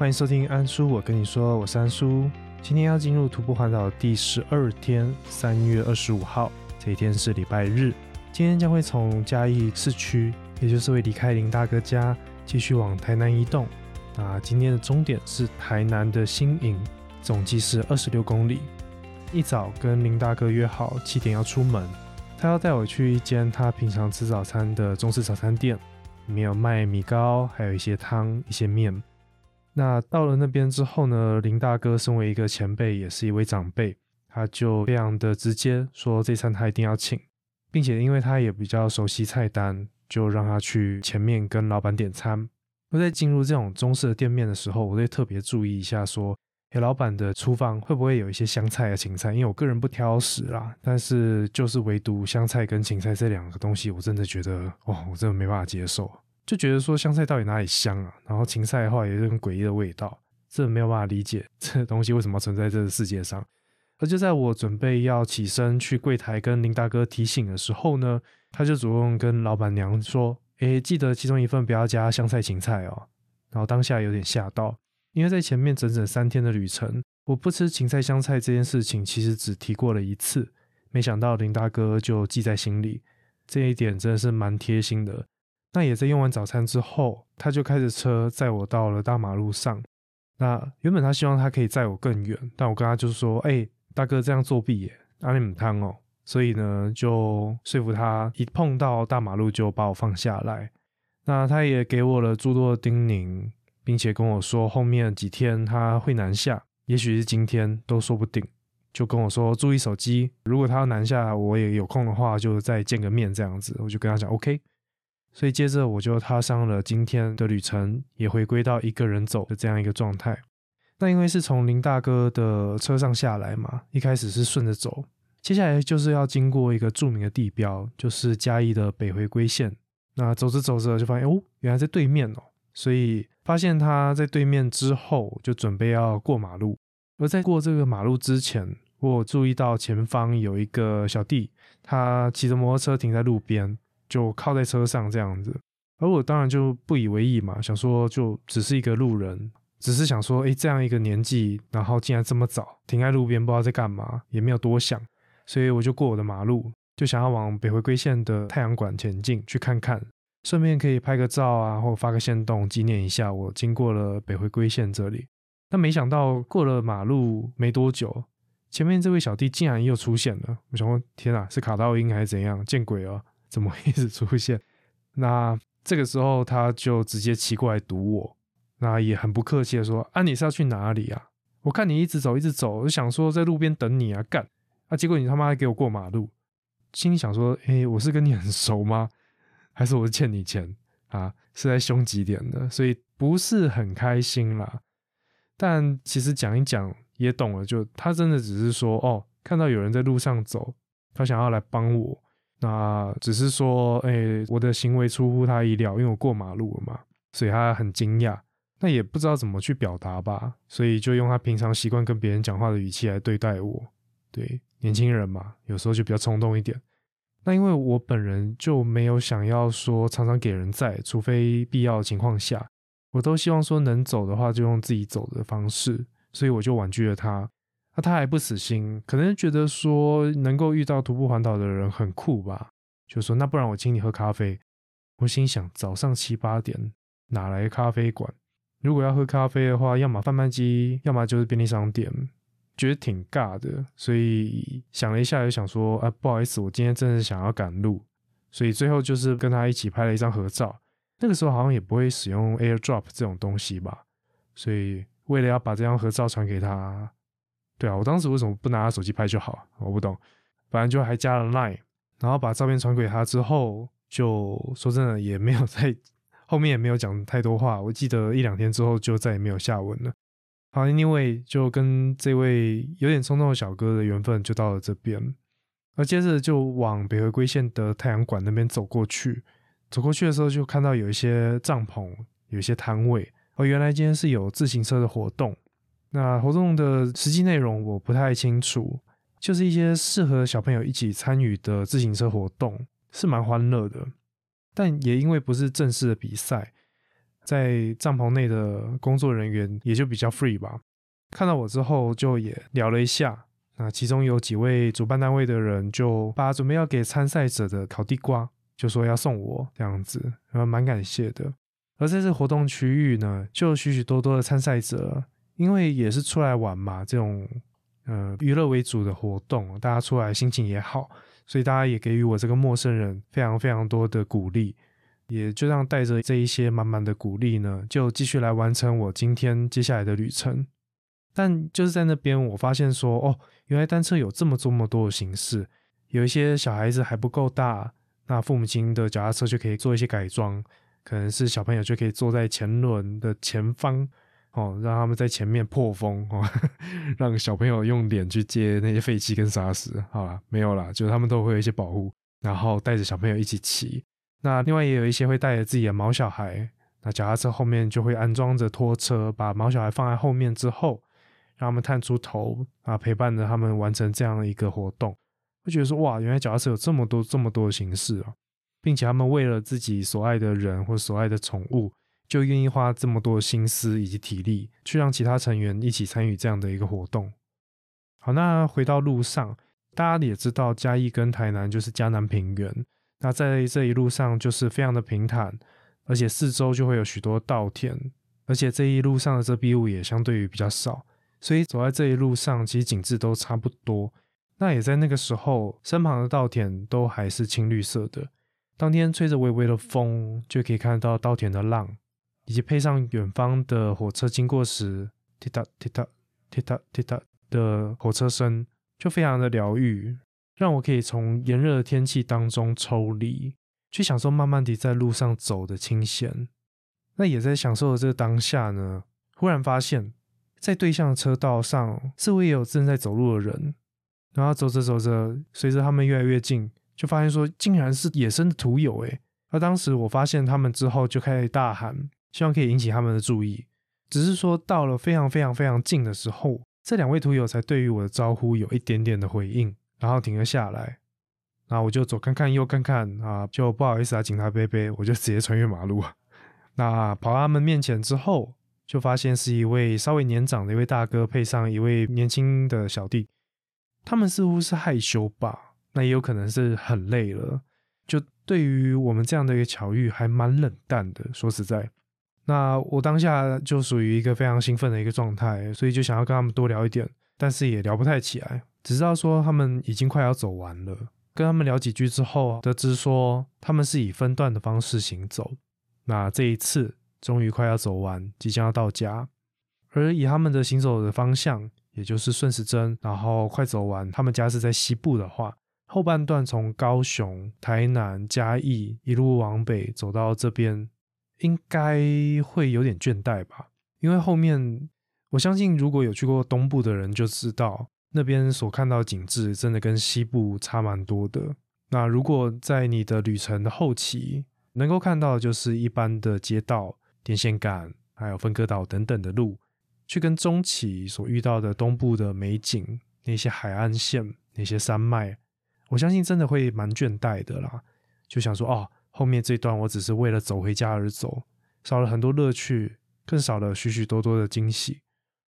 欢迎收听安叔，我跟你说，我是安叔。今天要进入徒步环岛第十二天，三月二十五号，这一天是礼拜日。今天将会从嘉义市区，也就是会离开林大哥家，继续往台南移动。那今天的终点是台南的新营，总计是二十六公里。一早跟林大哥约好七点要出门，他要带我去一间他平常吃早餐的中式早餐店，里面有卖米糕，还有一些汤、一些面。那到了那边之后呢，林大哥身为一个前辈，也是一位长辈，他就非常的直接说这餐他一定要请，并且因为他也比较熟悉菜单，就让他去前面跟老板点餐。我在进入这种中式的店面的时候，我会特别注意一下，说，诶，老板的厨房会不会有一些香菜啊、芹菜？因为我个人不挑食啦，但是就是唯独香菜跟芹菜这两个东西，我真的觉得，哇，我真的没办法接受。就觉得说香菜到底哪里香啊？然后芹菜的话也是很诡异的味道，这没有办法理解这东西为什么存在这个世界上。而就在我准备要起身去柜台跟林大哥提醒的时候呢，他就主动跟老板娘说：“诶，记得其中一份不要加香菜、芹菜哦。”然后当下有点吓到，因为在前面整整三天的旅程，我不吃芹菜、香菜这件事情其实只提过了一次，没想到林大哥就记在心里，这一点真的是蛮贴心的。那也在用完早餐之后，他就开着车载我到了大马路上。那原本他希望他可以载我更远，但我跟他就说：“哎，大哥这样作弊耶，阿里姆汤哦。”所以呢，就说服他一碰到大马路就把我放下来。那他也给我了诸多的叮咛，并且跟我说后面几天他会南下，也许是今天都说不定。就跟我说注意手机，如果他要南下，我也有空的话就再见个面这样子。我就跟他讲 OK。所以接着我就踏上了今天的旅程，也回归到一个人走的这样一个状态。那因为是从林大哥的车上下来嘛，一开始是顺着走，接下来就是要经过一个著名的地标，就是嘉义的北回归线。那走着走着就发现，哦，原来在对面哦。所以发现他在对面之后，就准备要过马路。而在过这个马路之前，我注意到前方有一个小弟，他骑着摩托车停在路边。就靠在车上这样子，而我当然就不以为意嘛，想说就只是一个路人，只是想说，哎，这样一个年纪，然后竟然这么早停在路边，不知道在干嘛，也没有多想，所以我就过我的马路，就想要往北回归线的太阳馆前进去看看，顺便可以拍个照啊，或发个线动纪念一下我经过了北回归线这里。但没想到过了马路没多久，前面这位小弟竟然又出现了，我想说，天啊，是卡到音还是怎样？见鬼了！怎么一直出现？那这个时候他就直接骑过来堵我，那也很不客气的说：“啊，你是要去哪里啊？我看你一直走一直走，我就想说在路边等你啊，干啊！结果你他妈给我过马路，心里想说：哎，我是跟你很熟吗？还是我是欠你钱啊？是在凶几点的？所以不是很开心啦。但其实讲一讲也懂了，就他真的只是说哦，看到有人在路上走，他想要来帮我。”那只是说，哎，我的行为出乎他意料，因为我过马路了嘛，所以他很惊讶。那也不知道怎么去表达吧，所以就用他平常习惯跟别人讲话的语气来对待我。对，年轻人嘛，有时候就比较冲动一点。那因为我本人就没有想要说常常给人在，除非必要的情况下，我都希望说能走的话就用自己走的方式，所以我就婉拒了他。他还不死心，可能觉得说能够遇到徒步环岛的人很酷吧，就说那不然我请你喝咖啡。我心想早上七八点哪来咖啡馆？如果要喝咖啡的话，要么贩卖机，要么就是便利商店，觉得挺尬的。所以想了一下，就想说啊，不好意思，我今天真的想要赶路，所以最后就是跟他一起拍了一张合照。那个时候好像也不会使用 AirDrop 这种东西吧，所以为了要把这张合照传给他。对啊，我当时为什么不拿他手机拍就好？我不懂，反正就还加了 Line，然后把照片传给他之后，就说真的也没有在后面也没有讲太多话。我记得一两天之后就再也没有下文了。好因为就跟这位有点冲动的小哥的缘分就到了这边，而接着就往北回归线的太阳馆那边走过去。走过去的时候就看到有一些帐篷，有一些摊位，哦，原来今天是有自行车的活动。那活动的实际内容我不太清楚，就是一些适合小朋友一起参与的自行车活动，是蛮欢乐的。但也因为不是正式的比赛，在帐篷内的工作人员也就比较 free 吧。看到我之后，就也聊了一下。那其中有几位主办单位的人就把准备要给参赛者的烤地瓜，就说要送我这样子，然后蛮感谢的。而在这活动区域呢，就许许多多的参赛者，因为也是出来玩嘛，这种呃娱乐为主的活动，大家出来心情也好，所以大家也给予我这个陌生人非常非常多的鼓励，也就让带着这一些满满的鼓励呢，就继续来完成我今天接下来的旅程。但就是在那边，我发现说，哦，原来单车有这么这么多的形式。有一些小孩子还不够大，那父母亲的脚踏车就可以做一些改装，可能是小朋友就可以坐在前轮的前方，哦，让他们在前面破风，哦，让小朋友用脸去接那些废气跟沙石。好了，没有了，就是他们都会有一些保护，然后带着小朋友一起骑。那另外也有一些会带着自己的毛小孩，那脚踏车后面就会安装着拖车，把毛小孩放在后面之后。让他们探出头啊，陪伴着他们完成这样的一个活动，会觉得说哇，原来脚踏车有这么多这么多的形式啊，并且他们为了自己所爱的人或所爱的宠物，就愿意花这么多心思以及体力去让其他成员一起参与这样的一个活动。好，那回到路上，大家也知道嘉义跟台南就是嘉南平原，那在这一路上就是非常的平坦，而且四周就会有许多稻田，而且这一路上的遮蔽物也相对于比较少。所以走在这一路上，其实景致都差不多。那也在那个时候，身旁的稻田都还是青绿色的。当天吹着微微的风，就可以看到稻田的浪，以及配上远方的火车经过时，滴答滴答滴答滴答的火车声，就非常的疗愈，让我可以从炎热的天气当中抽离，去享受慢慢地在路上走的清闲。那也在享受的这个当下呢，忽然发现。在对向车道上，似乎也有正在走路的人。然后走着走着，随着他们越来越近，就发现说，竟然是野生的土友诶。而当时我发现他们之后，就开始大喊，希望可以引起他们的注意。只是说到了非常非常非常近的时候，这两位徒友才对于我的招呼有一点点的回应，然后停了下来。然后我就左看看右看看啊，就不好意思啊，警察贝贝，我就直接穿越马路。那跑到他们面前之后。就发现是一位稍微年长的一位大哥，配上一位年轻的小弟，他们似乎是害羞吧，那也有可能是很累了。就对于我们这样的一个巧遇，还蛮冷淡的。说实在，那我当下就属于一个非常兴奋的一个状态，所以就想要跟他们多聊一点，但是也聊不太起来。只知道说他们已经快要走完了，跟他们聊几句之后，得知说他们是以分段的方式行走。那这一次。终于快要走完，即将要到家。而以他们的行走的方向，也就是顺时针，然后快走完。他们家是在西部的话，后半段从高雄、台南、嘉义一路往北走到这边，应该会有点倦怠吧？因为后面，我相信如果有去过东部的人就知道，那边所看到的景致真的跟西部差蛮多的。那如果在你的旅程的后期，能够看到就是一般的街道。电线杆，还有分割岛等等的路，去跟中期所遇到的东部的美景，那些海岸线，那些山脉，我相信真的会蛮倦怠的啦。就想说，哦，后面这段我只是为了走回家而走，少了很多乐趣，更少了许许多多的惊喜。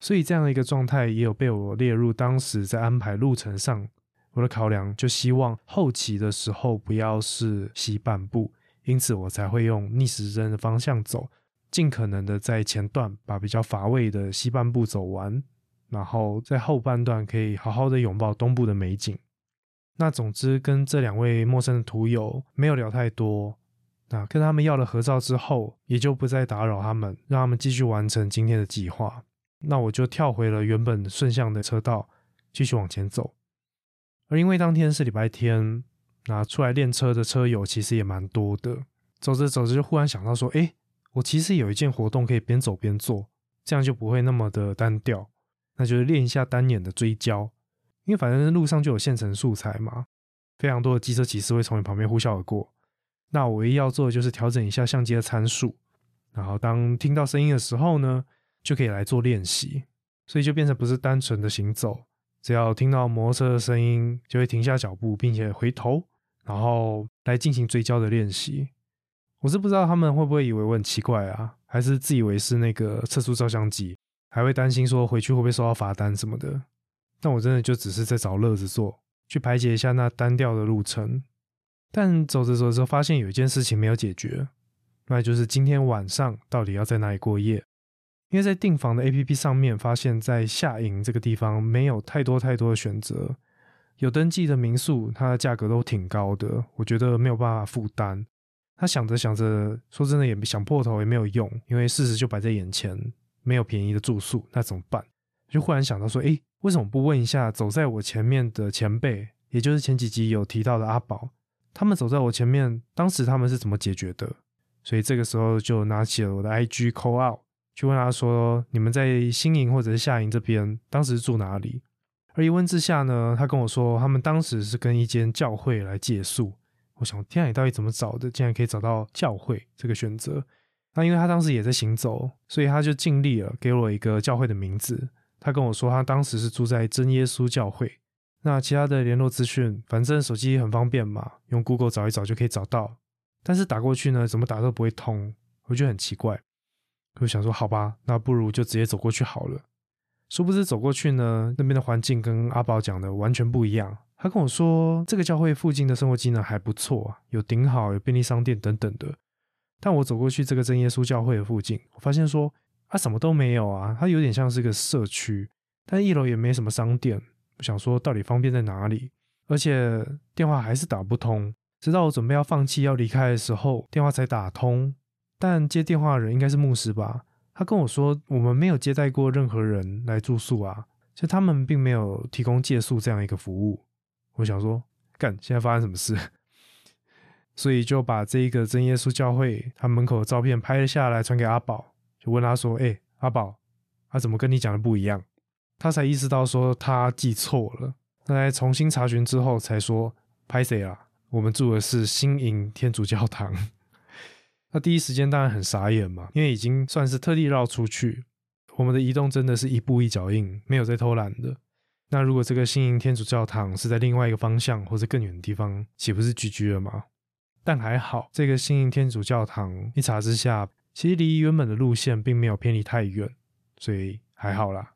所以这样的一个状态，也有被我列入当时在安排路程上我的考量，就希望后期的时候不要是西半部，因此我才会用逆时针的方向走。尽可能的在前段把比较乏味的西半部走完，然后在后半段可以好好的拥抱东部的美景。那总之跟这两位陌生的图友没有聊太多，那跟他们要了合照之后，也就不再打扰他们，让他们继续完成今天的计划。那我就跳回了原本顺向的车道，继续往前走。而因为当天是礼拜天，那出来练车的车友其实也蛮多的。走着走着就忽然想到说，哎。我其实有一件活动可以边走边做，这样就不会那么的单调。那就是练一下单眼的追焦，因为反正路上就有现成素材嘛，非常多的机车骑士会从你旁边呼啸而过。那我唯一要做的就是调整一下相机的参数，然后当听到声音的时候呢，就可以来做练习。所以就变成不是单纯的行走，只要听到摩托车的声音，就会停下脚步，并且回头，然后来进行追焦的练习。我是不知道他们会不会以为我很奇怪啊，还是自以为是那个测速照相机，还会担心说回去会不会收到罚单什么的。但我真的就只是在找乐子做，去排解一下那单调的路程。但走着走着，发现有一件事情没有解决，那就是今天晚上到底要在哪里过夜？因为在订房的 APP 上面，发现在下营这个地方没有太多太多的选择，有登记的民宿，它的价格都挺高的，我觉得没有办法负担。他想着想着，说真的也想破头也没有用，因为事实就摆在眼前，没有便宜的住宿，那怎么办？就忽然想到说，诶，为什么不问一下走在我前面的前辈，也就是前几集有提到的阿宝？他们走在我前面，当时他们是怎么解决的？所以这个时候就拿起了我的 IG call out，去问他说：“你们在新营或者是下营这边，当时住哪里？”而一问之下呢，他跟我说，他们当时是跟一间教会来借宿。我想，天啊，你到底怎么找的？竟然可以找到教会这个选择？那因为他当时也在行走，所以他就尽力了，给我一个教会的名字。他跟我说，他当时是住在真耶稣教会。那其他的联络资讯，反正手机很方便嘛，用 Google 找一找就可以找到。但是打过去呢，怎么打都不会通，我觉得很奇怪。我想说，好吧，那不如就直接走过去好了。殊不知走过去呢，那边的环境跟阿宝讲的完全不一样。他跟我说，这个教会附近的生活机能还不错，有顶好，有便利商店等等的。但我走过去这个真耶稣教会的附近，我发现说，啊，什么都没有啊，它有点像是个社区，但一楼也没什么商店。我想说，到底方便在哪里？而且电话还是打不通。直到我准备要放弃要离开的时候，电话才打通。但接电话的人应该是牧师吧？他跟我说，我们没有接待过任何人来住宿啊，就他们并没有提供借宿这样一个服务。我想说，干，现在发生什么事？所以就把这一个真耶稣教会他门口的照片拍了下来，传给阿宝，就问他说：“哎，阿宝，他怎么跟你讲的不一样？”他才意识到说他记错了，那在重新查询之后才说拍谁啊？我们住的是新营天主教堂。那第一时间当然很傻眼嘛，因为已经算是特地绕出去，我们的移动真的是一步一脚印，没有在偷懒的。那如果这个新营天主教堂是在另外一个方向或者更远的地方，岂不是 GG 了吗？但还好，这个新营天主教堂一查之下，其实离原本的路线并没有偏离太远，所以还好啦。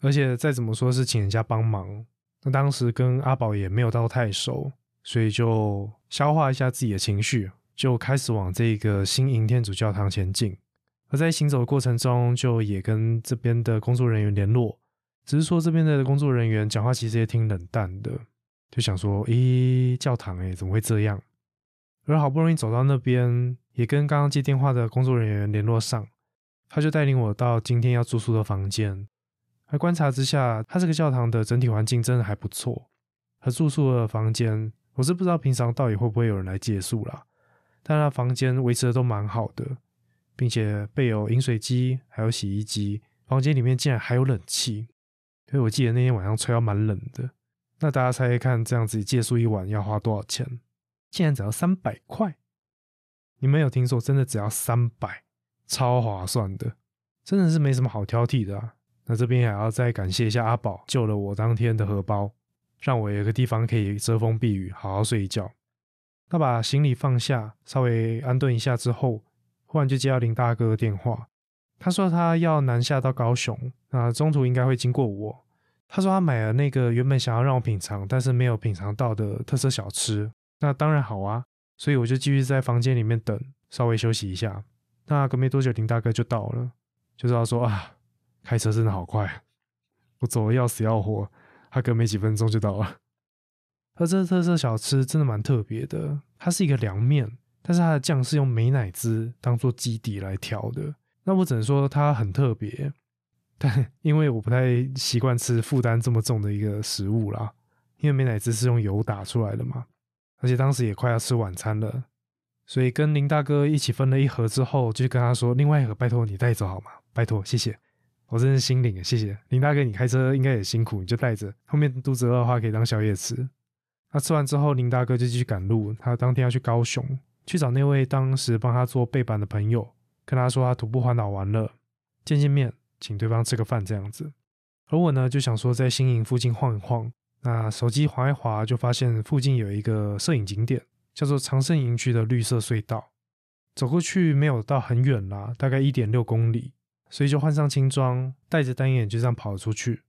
而且再怎么说是请人家帮忙，那当时跟阿宝也没有到太熟，所以就消化一下自己的情绪，就开始往这个新营天主教堂前进。而在行走的过程中，就也跟这边的工作人员联络，只是说这边的工作人员讲话其实也挺冷淡的，就想说，咦，教堂诶，怎么会这样？而好不容易走到那边，也跟刚刚接电话的工作人员联络上，他就带领我到今天要住宿的房间。在观察之下，他这个教堂的整体环境真的还不错。和住宿的房间，我是不知道平常到底会不会有人来借宿啦。但他房间维持的都蛮好的，并且备有饮水机，还有洗衣机。房间里面竟然还有冷气，所以我记得那天晚上吹到蛮冷的。那大家猜猜看，这样子借宿一晚要花多少钱？竟然只要三百块！你没有听说？真的只要三百，超划算的，真的是没什么好挑剔的啊。那这边还要再感谢一下阿宝，救了我当天的荷包，让我有个地方可以遮风避雨，好好睡一觉。他把行李放下，稍微安顿一下之后，忽然就接到林大哥的电话。他说他要南下到高雄，那中途应该会经过我。他说他买了那个原本想要让我品尝，但是没有品尝到的特色小吃。那当然好啊，所以我就继续在房间里面等，稍微休息一下。那隔没多久，林大哥就到了，就知道说啊。开车真的好快，我走的要死要活，他隔没几分钟就到了。而这特色小吃真的蛮特别的，它是一个凉面，但是它的酱是用美乃滋当做基底来调的。那我只能说它很特别，但 因为我不太习惯吃负担这么重的一个食物啦，因为美乃滋是用油打出来的嘛，而且当时也快要吃晚餐了，所以跟林大哥一起分了一盒之后，就跟他说：“另外一盒拜托你带走好吗？拜托，谢谢。”我真是心领了，谢谢林大哥，你开车应该也辛苦，你就带着。后面肚子饿的话，可以当宵夜吃。那吃完之后，林大哥就继续赶路，他当天要去高雄，去找那位当时帮他做背板的朋友，跟他说他徒步环岛完了，见见面，请对方吃个饭这样子。而我呢，就想说在新营附近晃一晃，那手机滑一滑，就发现附近有一个摄影景点，叫做长盛营区的绿色隧道。走过去没有到很远啦，大概一点六公里，所以就换上轻装，带着单眼就这样跑了出去。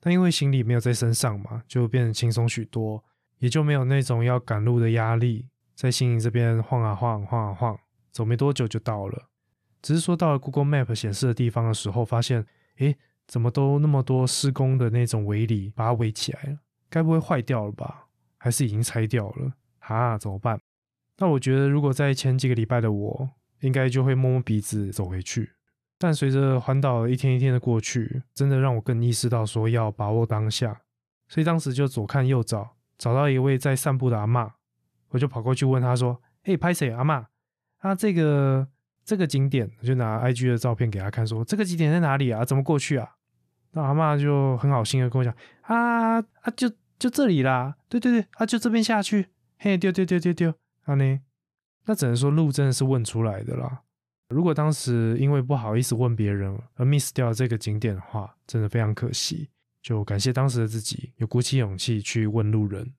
但因为行李没有在身上嘛，就变得轻松许多，也就没有那种要赶路的压力，在新营这边晃啊晃，晃啊晃，走没多久就到了。只是说到了 Google Map 显示的地方的时候，发现，诶，怎么都那么多施工的那种围篱把它围起来了？该不会坏掉了吧？还是已经拆掉了？啊，怎么办？那我觉得，如果在前几个礼拜的我，应该就会摸摸鼻子走回去。但随着环岛一天一天的过去，真的让我更意识到说要把握当下。所以当时就左看右找，找到一位在散步的阿嬷，我就跑过去问他说：“嘿，拍谁阿嬷？啊，这个这个景点，我就拿 IG 的照片给他看，说这个景点在哪里啊？怎么过去啊？”那阿嬷就很好心的跟我讲：“啊啊，就就这里啦，对对对，啊就这边下去，嘿，丢丢丢丢丢。”那呢？那只能说路真的是问出来的啦。如果当时因为不好意思问别人而 miss 掉这个景点的话，真的非常可惜。就感谢当时的自己有鼓起勇气去问路人。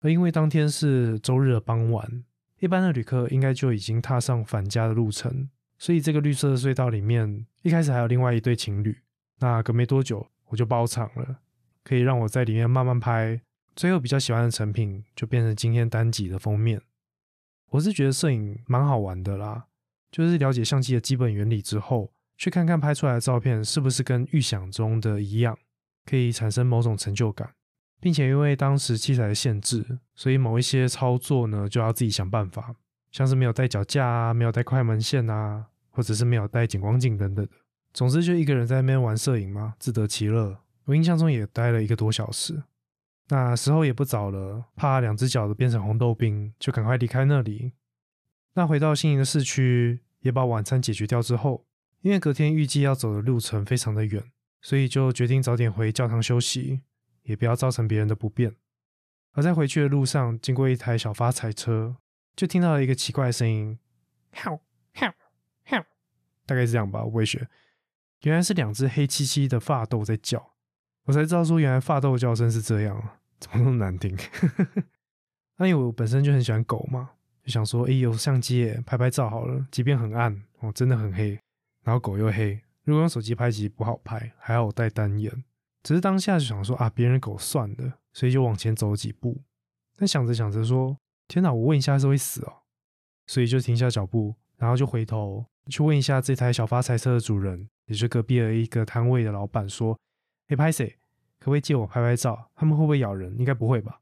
而因为当天是周日的傍晚，一般的旅客应该就已经踏上返家的路程，所以这个绿色的隧道里面一开始还有另外一对情侣。那隔没多久我就包场了，可以让我在里面慢慢拍。最后比较喜欢的成品就变成今天单集的封面。我是觉得摄影蛮好玩的啦，就是了解相机的基本原理之后，去看看拍出来的照片是不是跟预想中的一样，可以产生某种成就感，并且因为当时器材的限制，所以某一些操作呢就要自己想办法，像是没有带脚架啊，没有带快门线啊，或者是没有带减光镜等等的。总之就一个人在那边玩摄影嘛，自得其乐。我印象中也待了一个多小时。那时候也不早了，怕两只脚都变成红豆冰，就赶快离开那里。那回到新营的市区，也把晚餐解决掉之后，因为隔天预计要走的路程非常的远，所以就决定早点回教堂休息，也不要造成别人的不便。而在回去的路上，经过一台小发财车，就听到了一个奇怪的声音，吼吼吼，大概是这样吧，我会学。原来是两只黑漆漆的发豆在叫。我才知道说，原来发豆叫声是这样，怎么那么难听？那因为我本身就很喜欢狗嘛，就想说，哎，有相机拍拍照好了，即便很暗哦，真的很黑，然后狗又黑，如果用手机拍其实不好拍，还好我带单眼。只是当下就想说啊，别人狗算了，所以就往前走几步。但想着想着说，天哪，我问一下是会死哦，所以就停下脚步，然后就回头去问一下这台小发财车的主人，也是隔壁的一个摊位的老板说。哎，拍谁？可不可以借我拍拍照？他们会不会咬人？应该不会吧。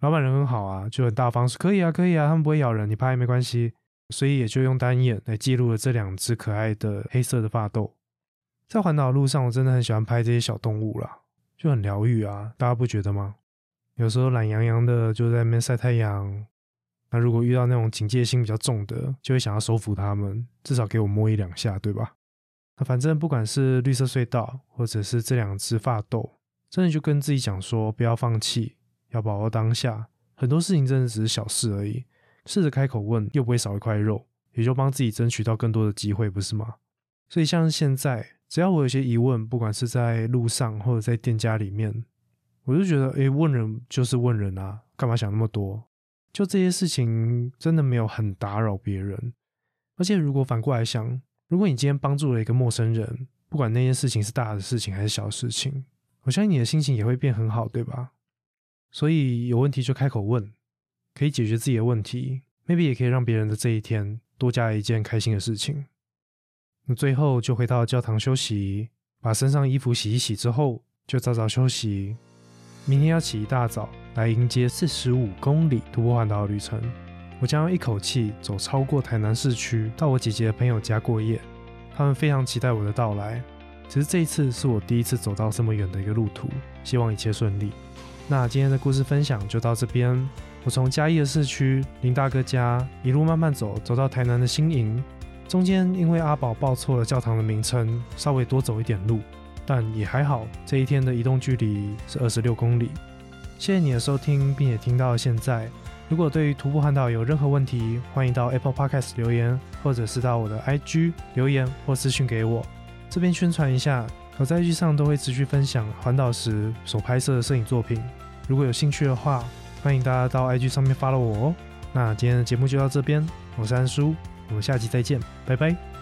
老板人很好啊，就很大方，说可以啊，可以啊，他们不会咬人，你拍也没关系。所以也就用单眼来记录了这两只可爱的黑色的发豆。在环岛路上，我真的很喜欢拍这些小动物啦，就很疗愈啊，大家不觉得吗？有时候懒洋洋的就在那边晒太阳，那如果遇到那种警戒心比较重的，就会想要收服它们，至少给我摸一两下，对吧？那反正不管是绿色隧道，或者是这两只发豆，真的就跟自己讲说，不要放弃，要把握当下。很多事情真的只是小事而已，试着开口问，又不会少一块肉，也就帮自己争取到更多的机会，不是吗？所以像现在，只要我有些疑问，不管是在路上或者在店家里面，我就觉得，诶，问人就是问人啊，干嘛想那么多？就这些事情真的没有很打扰别人，而且如果反过来想。如果你今天帮助了一个陌生人，不管那件事情是大的事情还是小事情，我相信你的心情也会变很好，对吧？所以有问题就开口问，可以解决自己的问题，maybe 也可以让别人的这一天多加一件开心的事情。那最后就回到教堂休息，把身上衣服洗一洗之后，就早早休息。明天要起一大早来迎接四十五公里徒步环岛的旅程。我将要一口气走超过台南市区，到我姐姐的朋友家过夜。他们非常期待我的到来。只是这一次是我第一次走到这么远的一个路途，希望一切顺利。那今天的故事分享就到这边。我从嘉义的市区林大哥家一路慢慢走，走到台南的新营。中间因为阿宝报错了教堂的名称，稍微多走一点路，但也还好。这一天的移动距离是二十六公里。谢谢你的收听，并且听到现在。如果对于徒步环岛有任何问题，欢迎到 Apple Podcast 留言，或者是到我的 IG 留言或私讯给我。这边宣传一下，我在 IG 上都会持续分享环岛时所拍摄的摄影作品。如果有兴趣的话，欢迎大家到 IG 上面 follow 我哦。那今天的节目就到这边，我是安叔，我们下期再见，拜拜。